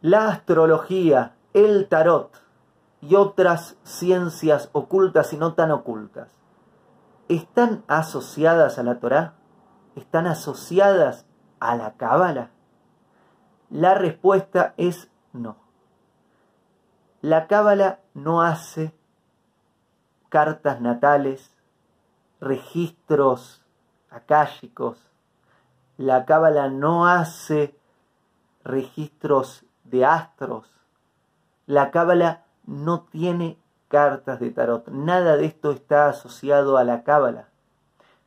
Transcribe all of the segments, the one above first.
la astrología, el tarot y otras ciencias ocultas y no tan ocultas, ¿están asociadas a la Torá? ¿Están asociadas a la Cábala? La respuesta es no. La Cábala no hace cartas natales, registros akáshicos. La Cábala no hace registros de astros. La Cábala no tiene cartas de tarot. Nada de esto está asociado a la Cábala.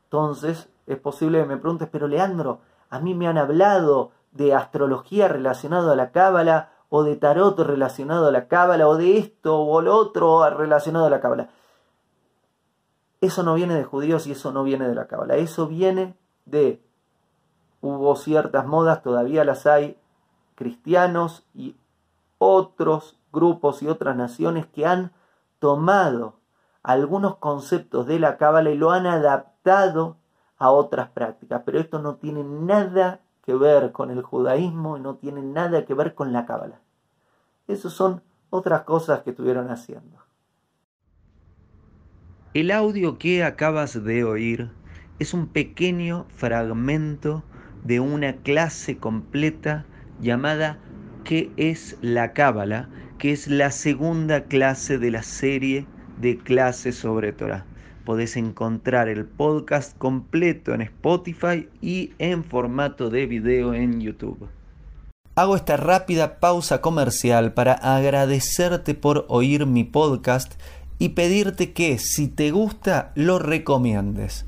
Entonces, es posible que me preguntes, pero Leandro, a mí me han hablado de astrología relacionado a la Cábala, o de tarot relacionado a la Cábala, o de esto o lo otro relacionado a la Cábala. Eso no viene de judíos y eso no viene de la Cábala. Eso viene de. Hubo ciertas modas, todavía las hay, cristianos y otros grupos y otras naciones que han tomado algunos conceptos de la cábala y lo han adaptado a otras prácticas, pero esto no tiene nada que ver con el judaísmo y no tiene nada que ver con la cábala. Esas son otras cosas que estuvieron haciendo. El audio que acabas de oír es un pequeño fragmento de una clase completa llamada ¿Qué es la Cábala? que es la segunda clase de la serie de clases sobre Torah. Podés encontrar el podcast completo en Spotify y en formato de video en YouTube. Hago esta rápida pausa comercial para agradecerte por oír mi podcast y pedirte que si te gusta lo recomiendes.